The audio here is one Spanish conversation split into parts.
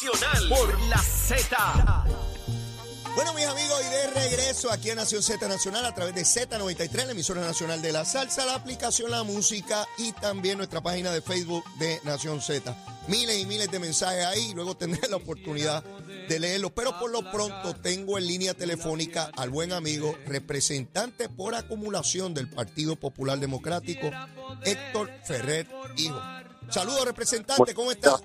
Nacional por la Z. Bueno, mis amigos, y de regreso aquí a Nación Z Nacional a través de Z93, la emisora nacional de la salsa, la aplicación La Música y también nuestra página de Facebook de Nación Z. Miles y miles de mensajes ahí, luego tendré la oportunidad de leerlos, pero por lo pronto tengo en línea telefónica al buen amigo, representante por acumulación del Partido Popular Democrático, Héctor Ferrer Hijo. Saludos, representante, ¿cómo está?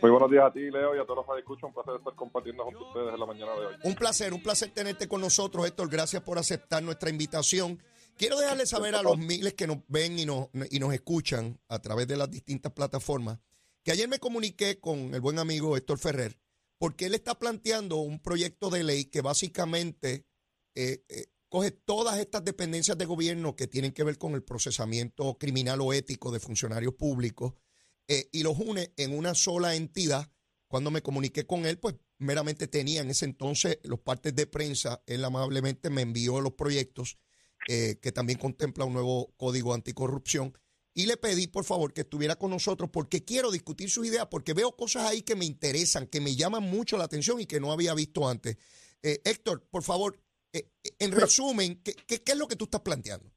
Muy buenos días a ti, Leo, y a todos los que escuchan. Un placer estar compartiendo con ustedes en la mañana de hoy. Un placer, un placer tenerte con nosotros, Héctor. Gracias por aceptar nuestra invitación. Quiero dejarle saber a los miles que nos ven y nos, y nos escuchan a través de las distintas plataformas que ayer me comuniqué con el buen amigo Héctor Ferrer porque él está planteando un proyecto de ley que básicamente eh, eh, coge todas estas dependencias de gobierno que tienen que ver con el procesamiento criminal o ético de funcionarios públicos eh, y los une en una sola entidad. Cuando me comuniqué con él, pues meramente tenía en ese entonces los partes de prensa. Él amablemente me envió los proyectos eh, que también contempla un nuevo código anticorrupción. Y le pedí, por favor, que estuviera con nosotros porque quiero discutir sus ideas, porque veo cosas ahí que me interesan, que me llaman mucho la atención y que no había visto antes. Eh, Héctor, por favor, en resumen, ¿qué, ¿qué, qué, es lo que tú estás planteando?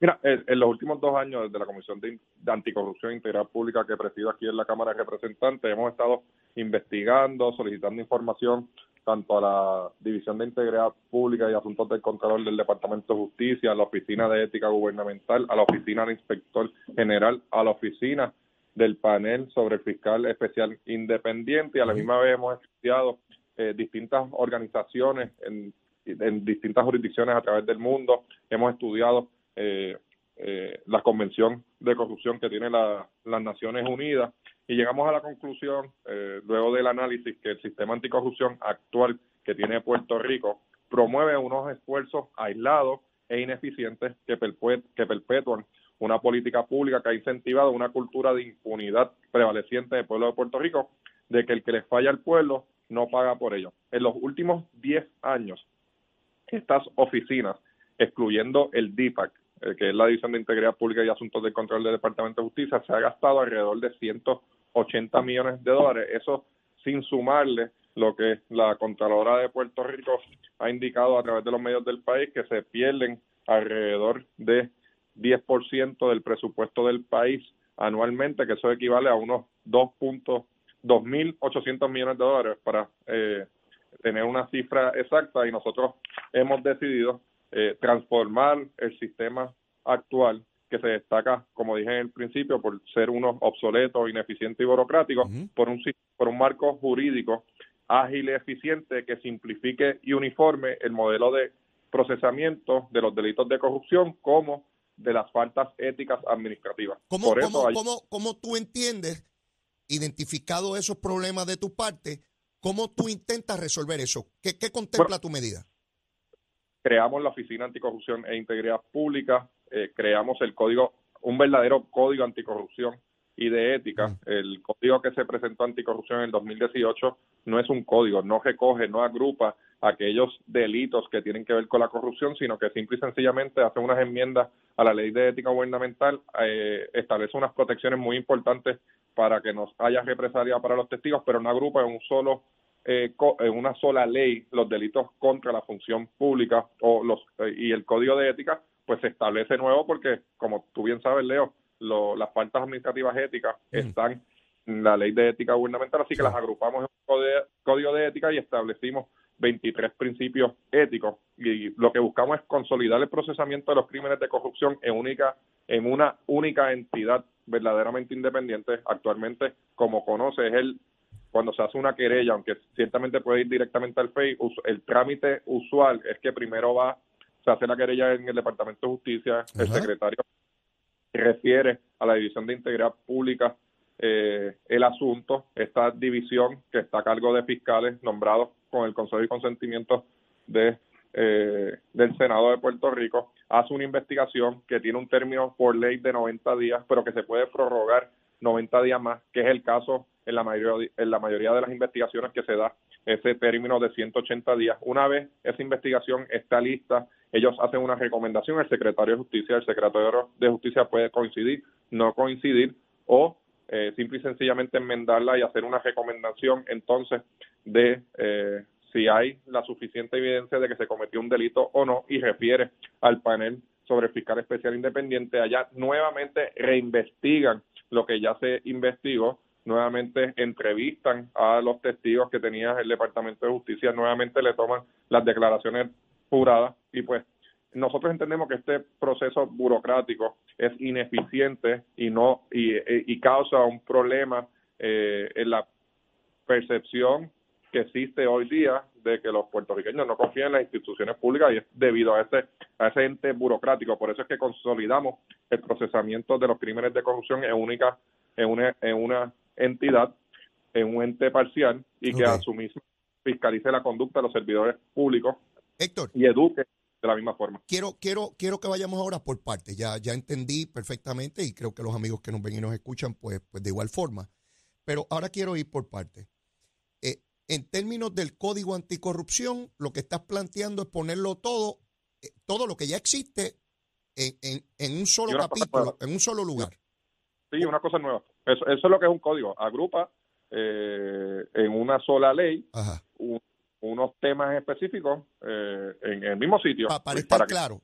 Mira, en, los últimos dos años, desde la Comisión de, Anticorrupción e Integridad Pública que presido aquí en la Cámara de Representantes, hemos estado investigando, solicitando información tanto a la División de Integridad Pública y Asuntos del Contralor del Departamento de Justicia, a la Oficina de Ética Gubernamental, a la Oficina del Inspector General, a la Oficina del Panel sobre el Fiscal Especial Independiente y a la misma vez hemos estudiado eh, distintas organizaciones en, en distintas jurisdicciones a través del mundo. Hemos estudiado eh, eh, la Convención de Corrupción que tiene la, las Naciones Unidas y llegamos a la conclusión, eh, luego del análisis, que el sistema anticorrupción actual que tiene Puerto Rico promueve unos esfuerzos aislados e ineficientes que, perpetúan una política pública que ha incentivado una cultura de impunidad prevaleciente del pueblo de Puerto Rico, de que el que le falla al pueblo no paga por ello. En los últimos 10 años, estas oficinas, excluyendo el DIPAC, eh, que es la División de Integridad Pública y Asuntos de Control del Departamento de Justicia, se ha gastado alrededor de 180 millones de dólares. Eso sin sumarle lo que la Contralora de Puerto Rico ha indicado a través de los medios del país, que se pierden alrededor de 10% del presupuesto del país anualmente, que eso equivale a unos 2.800 millones de dólares para eh, tener una cifra exacta y nosotros hemos decidido eh, transformar el sistema actual que se destaca, como dije en el principio, por ser uno obsoleto, ineficiente y burocrático, por, un, por un marco jurídico ágil y eficiente que simplifique y uniforme el modelo de procesamiento de los delitos de corrupción como de las faltas éticas administrativas. ¿Cómo, cómo, cómo tú entiendes, identificado esos problemas de tu parte, cómo tú intentas resolver eso? ¿Qué, qué contempla tu medida? Creamos la Oficina Anticorrupción e Integridad Pública, eh, creamos el código, un verdadero código anticorrupción y de ética. El código que se presentó anticorrupción en el 2018 no es un código, no recoge, no agrupa aquellos delitos que tienen que ver con la corrupción, sino que simple y sencillamente hace unas enmiendas a la ley de ética gubernamental, eh, establece unas protecciones muy importantes para que no haya represalia para los testigos, pero no agrupa en un solo eh, en una sola ley los delitos contra la función pública o los eh, y el código de ética pues se establece nuevo porque como tú bien sabes Leo las faltas administrativas éticas están en la ley de ética gubernamental así que las agrupamos en un código de ética y establecimos 23 principios éticos. Y lo que buscamos es consolidar el procesamiento de los crímenes de corrupción en única en una única entidad verdaderamente independiente actualmente como conoce es el cuando se hace una querella, aunque ciertamente puede ir directamente al FEI, el trámite usual es que primero va, se hace la querella en el Departamento de Justicia, el secretario refiere a la División de Integridad Pública eh, el asunto, esta división que está a cargo de fiscales nombrados con el consejo y consentimiento de eh, del Senado de Puerto Rico, hace una investigación que tiene un término por ley de 90 días, pero que se puede prorrogar 90 días más, que es el caso en la mayoría, en la mayoría de las investigaciones que se da ese término de 180 días. Una vez esa investigación está lista, ellos hacen una recomendación, el secretario de Justicia, el secretario de Justicia puede coincidir, no coincidir o eh, simple y sencillamente enmendarla y hacer una recomendación entonces de eh, si hay la suficiente evidencia de que se cometió un delito o no y refiere al panel sobre fiscal especial independiente. Allá nuevamente reinvestigan lo que ya se investigó, nuevamente entrevistan a los testigos que tenía el Departamento de Justicia, nuevamente le toman las declaraciones juradas y pues nosotros entendemos que este proceso burocrático es ineficiente y no y, causa un problema eh, en la percepción que existe hoy día de que los puertorriqueños no confían en las instituciones públicas y es debido a ese, a ese ente burocrático. Por eso es que consolidamos el procesamiento de los crímenes de corrupción en, única, en, una, en una entidad, en un ente parcial y que a su mismo fiscalice la conducta de los servidores públicos Héctor, y eduque de la misma forma. Quiero, quiero, quiero que vayamos ahora por partes. Ya, ya entendí perfectamente y creo que los amigos que nos ven y nos escuchan, pues, pues de igual forma. Pero ahora quiero ir por partes. Eh, en términos del código anticorrupción, lo que estás planteando es ponerlo todo, eh, todo lo que ya existe en, en, un solo capítulo, en un solo lugar. Sí, una cosa nueva. Eso, eso es lo que es un código. Agrupa eh, en una sola ley unos temas específicos eh, en el mismo sitio. para, estar claro,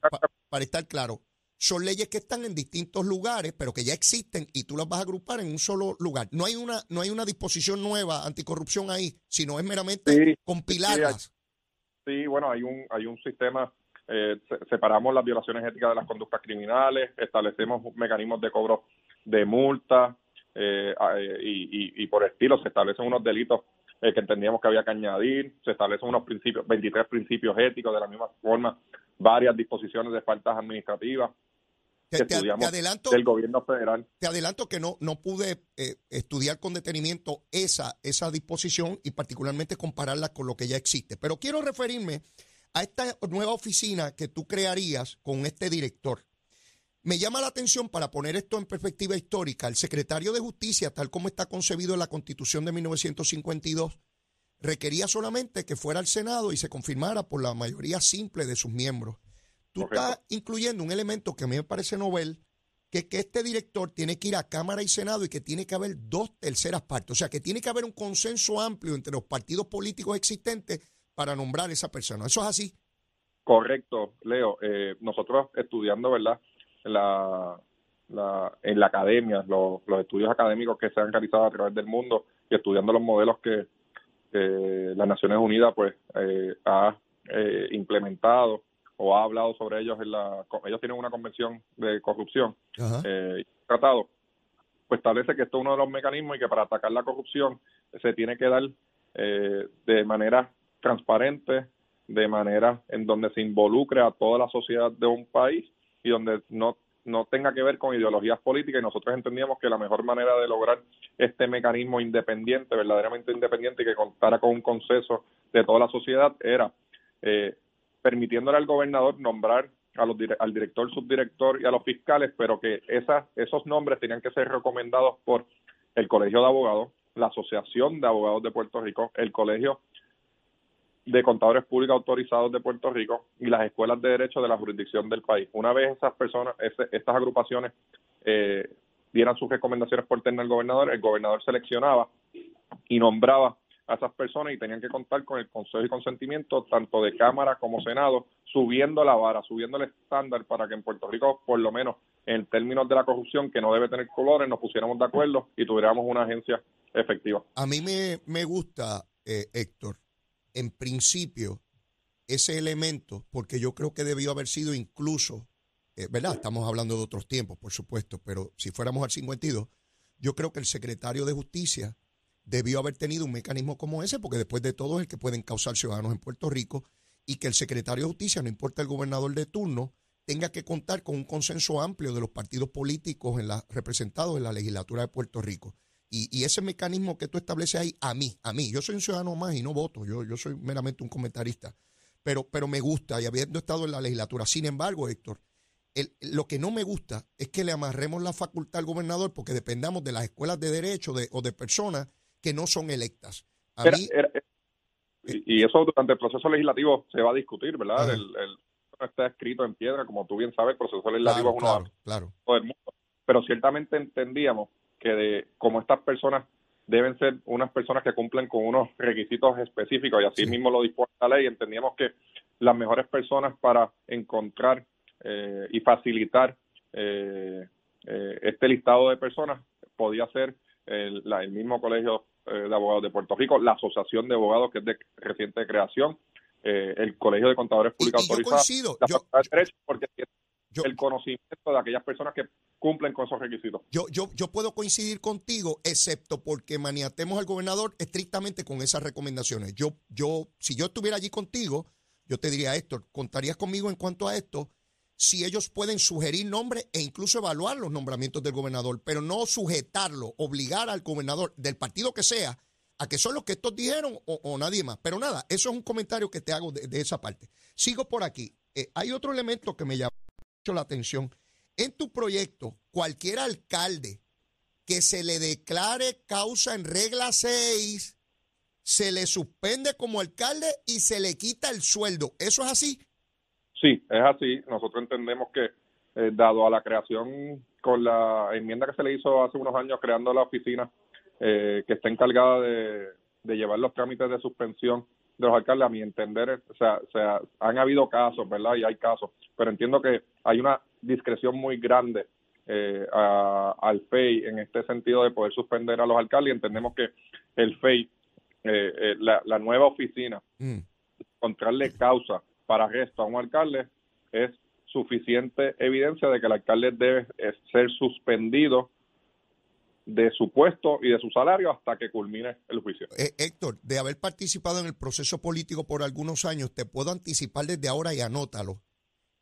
para estar claro, son leyes que están en distintos lugares, pero que ya existen y tú las vas a agrupar en un solo lugar. No hay una, no hay una disposición nueva anticorrupción ahí, sino es meramente compilarlas. Sí, bueno, hay un, hay un sistema, eh, separamos las violaciones éticas de las conductas criminales, establecemos mecanismos de cobro de multa eh, eh, y, y por estilo se establecen unos delitos que entendíamos que había que añadir, se establecen unos principios, 23 principios éticos, de la misma forma, varias disposiciones de faltas administrativas. Te, te, adelanto, del gobierno federal. Te adelanto que no, no pude eh, estudiar con detenimiento esa, esa disposición y particularmente compararla con lo que ya existe. Pero quiero referirme a esta nueva oficina que tú crearías con este director. Me llama la atención, para poner esto en perspectiva histórica, el secretario de Justicia, tal como está concebido en la Constitución de 1952, requería solamente que fuera al Senado y se confirmara por la mayoría simple de sus miembros. Tú estás incluyendo un elemento que a mí me parece novel, que es que este director tiene que ir a Cámara y Senado y que tiene que haber dos terceras partes. O sea, que tiene que haber un consenso amplio entre los partidos políticos existentes para nombrar esa persona. ¿Eso es así? Correcto, Leo. Eh, nosotros estudiando, ¿verdad? La, en la academia, los, estudios académicos que se han realizado a través del mundo y estudiando los modelos que las Naciones Unidas pues eh, ha eh, implementado o ha hablado sobre ellos en la ellos tienen una convención de corrupción eh, tratado pues establece que esto es uno de los mecanismos y que para atacar la corrupción se tiene que dar eh, de manera transparente de manera en donde se involucre a toda la sociedad de un país y donde no, no tenga que ver con ideologías políticas y nosotros entendíamos que la mejor manera de lograr este mecanismo independiente, verdaderamente independiente y que contara con un consenso de toda la sociedad era eh, permitiéndole al gobernador nombrar a los, al director, subdirector y a los fiscales, pero que esas, esos nombres tenían que ser recomendados por el Colegio de Abogados, la Asociación de Abogados de Puerto Rico, el Colegio de contadores públicos autorizados de Puerto Rico y las escuelas de derecho de la jurisdicción del país. Una vez esas personas, estas agrupaciones eh, dieran sus recomendaciones por terna al gobernador, el gobernador seleccionaba y nombraba a esas personas y tenían que contar con el consejo y consentimiento tanto de Cámara como Senado, subiendo la vara, subiendo el estándar para que en Puerto Rico, por lo menos en términos de la corrupción, que no debe tener colores, nos pusiéramos de acuerdo y tuviéramos una agencia efectiva. A mí me, me gusta, eh, Héctor, en principio, ese elemento, porque yo creo que debió haber sido incluso, eh, ¿verdad? Estamos hablando de otros tiempos, por supuesto, pero si fuéramos al 52, yo creo que el secretario de Justicia debió haber tenido un mecanismo como ese, porque después de todo es el que pueden causar ciudadanos en Puerto Rico, y que el secretario de Justicia, no importa el gobernador de turno, tenga que contar con un consenso amplio de los partidos políticos en la, representados en la legislatura de Puerto Rico. Y, ese mecanismo que tú estableces ahí, a mí, a mí, yo soy un ciudadano más y no voto, yo, yo soy meramente un comentarista, pero, pero me gusta y habiendo estado en la legislatura. Sin embargo, Héctor, lo que no me gusta es que le amarremos la facultad al gobernador porque dependamos de las escuelas de derecho o de personas que no son electas. y, eso durante el proceso legislativo se va a discutir, ¿verdad? El, está escrito en piedra, como tú bien sabes, el proceso legislativo es uno claro, el mundo. Pero ciertamente entendíamos que de, como estas personas deben ser unas personas que cumplen con unos requisitos específicos y así mismo lo dispone la ley, entendíamos que las mejores personas para encontrar eh, y facilitar eh, eh, este listado de personas podía ser el, el mismo Colegio de Abogados de Puerto Rico, la Asociación de Abogados que es de reciente creación, el Colegio de Contadores Públicos Autorizados, porque el conocimiento de aquellas personas que cumplen con esos requisitos. Yo, yo, yo puedo coincidir contigo, excepto porque maniatemos al gobernador estrictamente con esas recomendaciones. Yo, yo, si yo estuviera allí contigo, yo te diría, Héctor, ¿contarías conmigo en cuanto a esto? Si ellos pueden sugerir nombres e incluso evaluar los nombramientos del gobernador, pero no sujetarlo, obligar al gobernador del partido que sea a que son los que estos dijeron o, nadie más. Pero nada, eso es un comentario que te hago de, esa parte. Sigo por aquí. Eh, hay otro elemento que me llama la atención en tu proyecto, cualquier alcalde que se le declare causa en regla 6, se le suspende como alcalde y se le quita el sueldo. ¿Eso es así? Sí, es así. Nosotros entendemos que, eh, dado a la creación con la enmienda que se le hizo hace unos años, creando la oficina eh, que está encargada de, de llevar los trámites de suspensión de los alcaldes, a mi entender, o sea, o sea, han habido casos, ¿verdad? Y hay casos, pero entiendo que hay una discreción muy grande eh, al FEI en este sentido de poder suspender a los alcaldes y entendemos que el FEI, eh, eh, la, nueva oficina, mm. encontrarle causa para arresto a un alcalde es suficiente evidencia de que el alcalde debe ser suspendido de su puesto y de su salario hasta que culmine el juicio. Héctor, de haber participado en el proceso político por algunos años, te puedo anticipar desde ahora y anótalo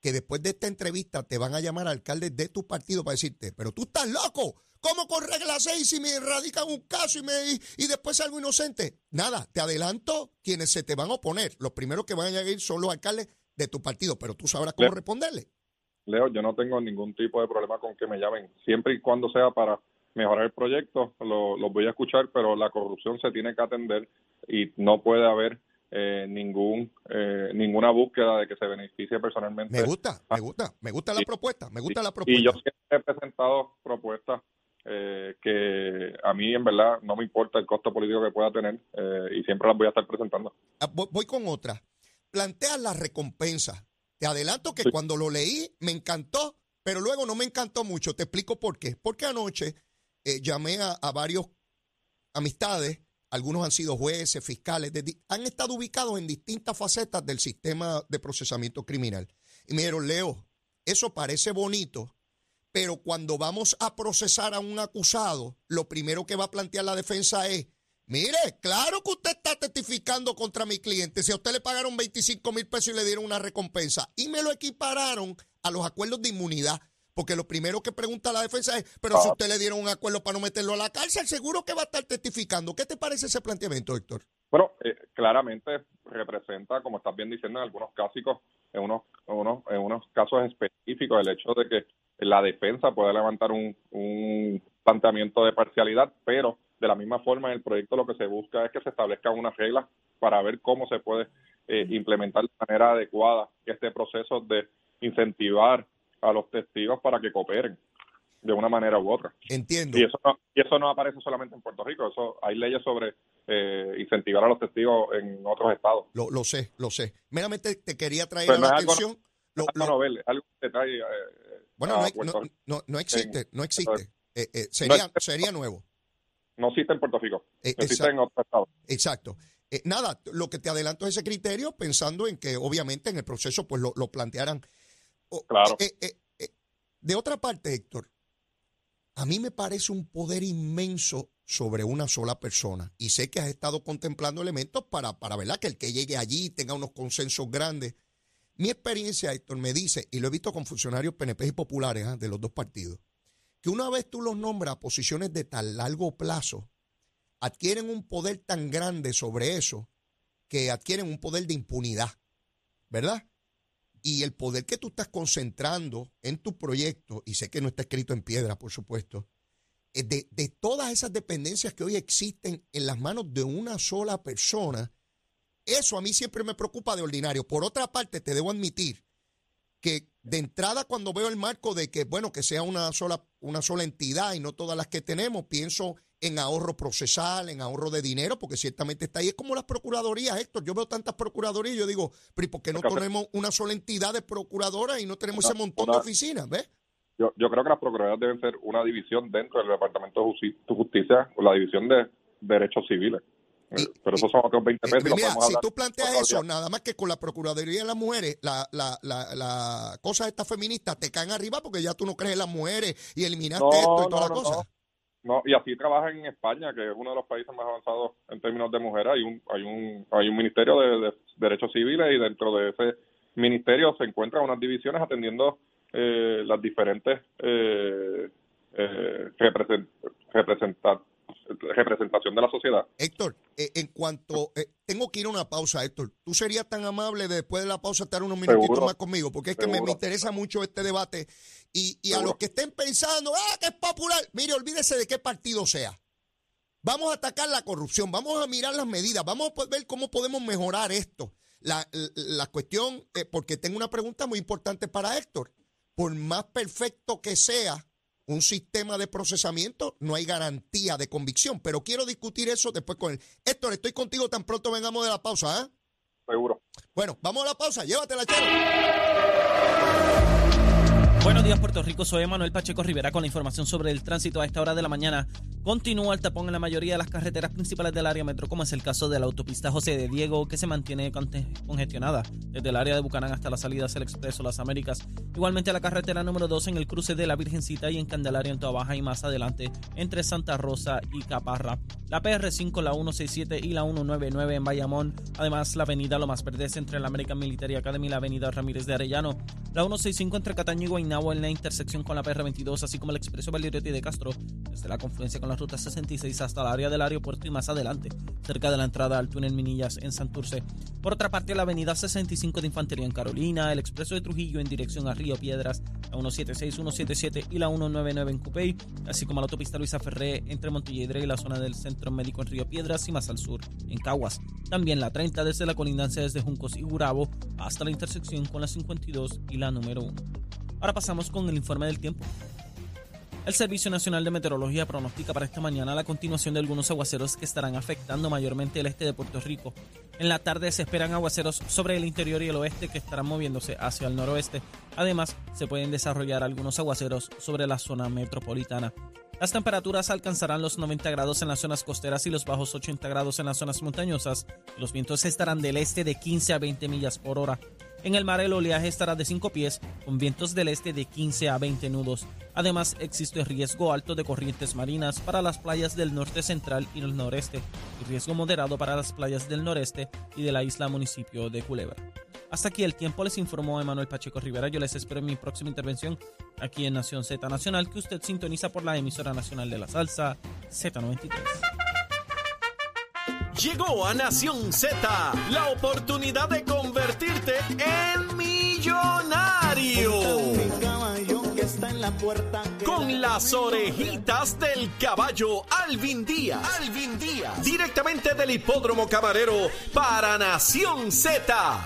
que después de esta entrevista te van a llamar alcaldes de tu partido para decirte, pero tú estás loco, ¿cómo con regla 6 si me radican un caso y, me, y, después salgo inocente? Nada, te adelanto quienes se te van a oponer. Los primeros que van a llegar son los alcaldes de tu partido, pero tú sabrás cómo responderle. Leo, yo no tengo ningún tipo de problema con que me llamen, siempre y cuando sea para mejorar el proyecto, lo, lo voy a escuchar, pero la corrupción se tiene que atender y no puede haber eh, ningún eh, ninguna búsqueda de que se beneficie personalmente. Me gusta, me gusta, me gusta la propuesta, me gusta la propuesta. Y yo siempre he presentado propuestas eh, que a mí en verdad no me importa el costo político que pueda tener y siempre las voy a estar presentando. Ah, voy con otra. Plantea la recompensa. Te adelanto que cuando lo leí me encantó, pero luego no me encantó mucho. Te explico por qué. Porque anoche llamé a, a varios amistades algunos han sido jueces, fiscales, han estado ubicados en distintas facetas del sistema de procesamiento criminal. Y me dijeron, Leo, eso parece bonito, pero cuando vamos a procesar a un acusado, lo primero que va a plantear la defensa es, mire, claro que usted está testificando contra mi cliente, si a usted le pagaron 25 mil pesos y le dieron una recompensa, y me lo equipararon a los acuerdos de inmunidad. Porque lo primero que pregunta la defensa es, pero si ah. usted le dieron un acuerdo para no meterlo a la cárcel, seguro que va a estar testificando. ¿Qué te parece ese planteamiento, Héctor? Bueno, eh, claramente representa, como estás bien diciendo, en algunos casos, en unos, unos, en unos casos específicos, el hecho de que la defensa puede levantar un, planteamiento de parcialidad, pero de la misma forma en el proyecto lo que se busca es que se establezcan unas reglas para ver cómo se puede eh, implementar de manera adecuada este proceso de incentivar a los testigos para que cooperen de una manera u otra. Entiendo. Y eso no, y eso no aparece solamente en Puerto Rico, eso hay leyes sobre eh, incentivar a los testigos en otros estados. Lo, lo sé, lo sé. Meramente te quería traer a la atención. Algo, lo, algo que trae, eh, bueno, no, no, existe, no existe. Eh, sería, sería nuevo. No existe en Puerto Rico, existe en otros estados. Exacto. nada, lo que te adelanto es ese criterio pensando en que obviamente en el proceso pues lo, lo plantearan Claro. Eh, eh, eh, de otra parte, Héctor, a mí me parece un poder inmenso sobre una sola persona. Y sé que has estado contemplando elementos para, para ¿verdad? que el que llegue allí tenga unos consensos grandes. Mi experiencia, Héctor, me dice, y lo he visto con funcionarios PNP y populares ¿ah? de los dos partidos, que una vez tú los nombras a posiciones de tan largo plazo, adquieren un poder tan grande sobre eso que adquieren un poder de impunidad, ¿verdad? Y el poder que tú estás concentrando en tu proyecto, y sé que no está escrito en piedra, por supuesto, de, de, todas esas dependencias que hoy existen en las manos de una sola persona, eso a mí siempre me preocupa de ordinario. Por otra parte, te debo admitir que de entrada cuando veo el marco de que, bueno, que sea una sola, una sola entidad y no todas las que tenemos, pienso en ahorro procesal, en ahorro de dinero, porque ciertamente está ahí. Es como las procuradorías, Héctor. Yo veo tantas procuradorías y yo digo, pero ¿por qué no tenemos una sola entidad de procuradoras y no tenemos ese montón de oficinas? ¿Ves? Yo, yo creo que las procuradorías deben ser una división dentro del Departamento de Justicia, o la división de derechos civiles. Eh, pero esos son otros 20 pesos. Mira, si tú planteas eso, nada más que con la Procuraduría de las Mujeres, la, la, la, la cosa esta feminista te caen arriba porque ya tú no crees en las mujeres y eliminaste esto y toda la cosa. No, y así trabajan en España, que es uno de los países más avanzados en términos de mujeres. Hay un, hay un, hay un ministerio de, derechos civiles y dentro de ese ministerio se encuentran unas divisiones atendiendo eh, las diferentes eh, eh, representación de la sociedad. Héctor, eh, en cuanto, eh, tengo que ir a una pausa, Héctor, ¿tú serías tan amable de después de la pausa estar unos minutitos más conmigo? Porque es que me, interesa mucho este debate y, y a los que estén pensando, ah, que es popular, mire, olvídese de qué partido sea. Vamos a atacar la corrupción, vamos a mirar las medidas, vamos a ver cómo podemos mejorar esto. La, la cuestión, eh, porque tengo una pregunta muy importante para Héctor. Por más perfecto que sea, un sistema de procesamiento, no hay garantía de convicción. Pero quiero discutir eso después con él. Héctor, estoy contigo tan pronto vengamos de la pausa, ¿ah? Seguro. Bueno, vamos a la pausa. Llévatela, Chero. Buenos días, Puerto Rico. Soy Manuel Pacheco Rivera con la información sobre el tránsito a esta hora de la mañana. Continúa el tapón en la mayoría de las carreteras principales del área metro, como es el caso de la autopista José de Diego, que se mantiene congestionada desde el área de Bucanán hasta la salida hacia el Expreso Las Américas. Igualmente la carretera número 2 en el cruce de la Virgencita y en Candelaria en Toa Baja y más adelante entre Santa Rosa y Caparra. La PR5, la 167 y la 199 en Bayamón. Además, la avenida Lomas Verdes entre la American Military Academy y la avenida Ramírez de Arellano. La 165 entre Cataño y Guaynabo en la intersección con la PR22, así como el Expreso Valiriotti de Castro, desde la confluencia con la ruta 66 hasta el área del aeropuerto y más adelante, cerca de la entrada al túnel Minillas en Santurce. Por otra parte, la avenida 65 de Infantería en Carolina, el Expreso de Trujillo en dirección a Río Piedras, la 176, 177 y la 199 en Cupey, así como la autopista Luisa Ferré entre Montelledre y la zona del Centro Médico en Río Piedras y más al sur, en Caguas. También la 30 desde la colindancia desde Juncos y Gurabo hasta la intersección con la 52 y la número 1. Ahora pasamos con el informe del tiempo. El Servicio Nacional de Meteorología pronostica para esta mañana la continuación de algunos aguaceros que estarán afectando mayormente el este de Puerto Rico. En la tarde se esperan aguaceros sobre el interior y el oeste que estarán moviéndose hacia el noroeste. Además, se pueden desarrollar algunos aguaceros sobre la zona metropolitana. Las temperaturas alcanzarán los 90 grados en las zonas costeras y los bajos 80 grados en las zonas montañosas. Los vientos estarán del este de 15 a 20 millas por hora. En el mar el oleaje estará de 5 pies, con vientos del este de 15 a 20 nudos. Además, existe riesgo alto de corrientes marinas para las playas del norte central y el noreste, y riesgo moderado para las playas del noreste y de la isla municipio de Culebra. Hasta aquí el tiempo, les informó Emanuel Pacheco Rivera. Yo les espero en mi próxima intervención aquí en Nación Z Nacional, que usted sintoniza por la emisora nacional de la salsa Z93. Llegó a Nación Z la oportunidad de convertirte en millonario. Con las orejitas del caballo Alvin Díaz. Alvin Díaz. Directamente del hipódromo camarero para Nación Z.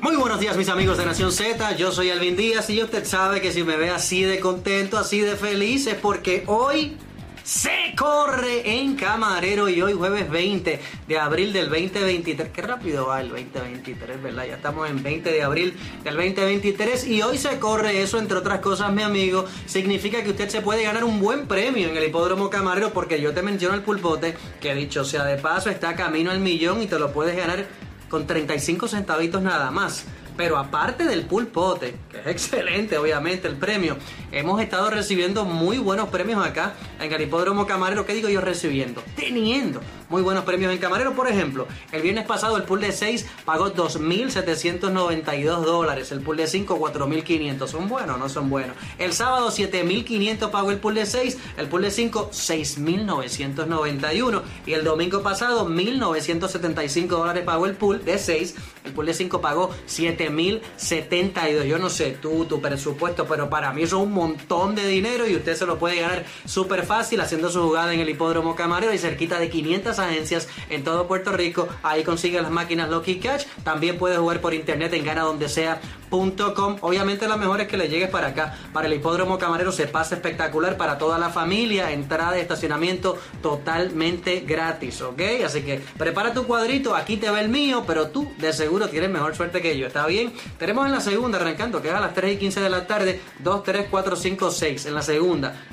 Muy buenos días mis amigos de Nación Z, yo soy Alvin Díaz y usted sabe que si me ve así de contento, así de feliz es porque hoy se corre en Camarero y hoy jueves 20 de abril del 2023. Qué rápido va el 2023, ¿verdad? Ya estamos en 20 de abril del 2023 y hoy se corre eso, entre otras cosas, mi amigo. Significa que usted se puede ganar un buen premio en el hipódromo Camarero porque yo te menciono el pulpote que dicho sea de paso está camino al millón y te lo puedes ganar con 35 centavitos nada más. Pero aparte del pulpote, que es excelente obviamente el premio, hemos estado recibiendo muy buenos premios acá en el hipódromo Camarero. ¿Qué digo yo recibiendo? Teniendo muy buenos premios en Camarero. Por ejemplo, el viernes pasado el pool de 6 pagó 2.792 dólares. El pool de 5, 4.500. ¿Son buenos o no son buenos? El sábado 7.500 pagó el pool de 6. El pool de 5, 6.991. Y el domingo pasado 1.975 dólares pagó el pool de 6. El pool de 5 pagó 7.072. Yo no sé tú, tu presupuesto, pero para mí eso es un montón de dinero y usted se lo puede ganar súper fácil haciendo su jugada en el hipódromo Camarero y cerquita de 500 agencias en todo Puerto Rico. Ahí consigues las máquinas Lucky Catch. También puedes jugar por internet en ganadondesea.com. Obviamente la mejor es que le llegues para acá, para el hipódromo camarero. Se pasa espectacular para toda la familia. Entrada y estacionamiento totalmente gratis, ¿ok? Así que prepara tu cuadrito. Aquí te ve el mío, pero tú de seguro tienes mejor suerte que yo. ¿Está bien? Tenemos en la segunda arrancando, que es a las 3 y 15 de la tarde. 2, 3, 4, 5, 6. En la segunda.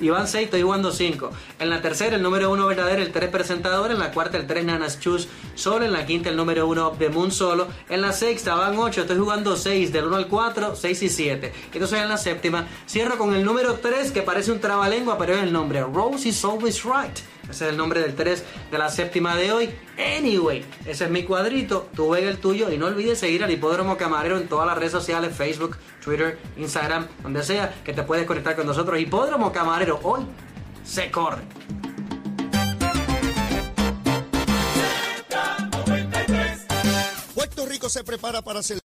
Y van 6, estoy jugando 5. En la tercera, el número 1 verdadero, el 3 presentador. En la cuarta, el 3 Nanas Chus solo. En la quinta, el número 1 de Moon solo. En la sexta, van 8, estoy jugando 6, del 1 al 4, 6 y 7. Entonces en la séptima, cierro con el número 3, que parece un trabalengua, pero es el nombre. Rose is always right. Ese es el nombre del 3 de la séptima de hoy. Anyway, ese es mi cuadrito. Tú ves el tuyo y no olvides seguir al Hipódromo Camarero en todas las redes sociales: Facebook, Twitter, Instagram, donde sea que te puedes conectar con nosotros. Hipódromo Camarero, hoy se corre. Puerto Rico se prepara para hacer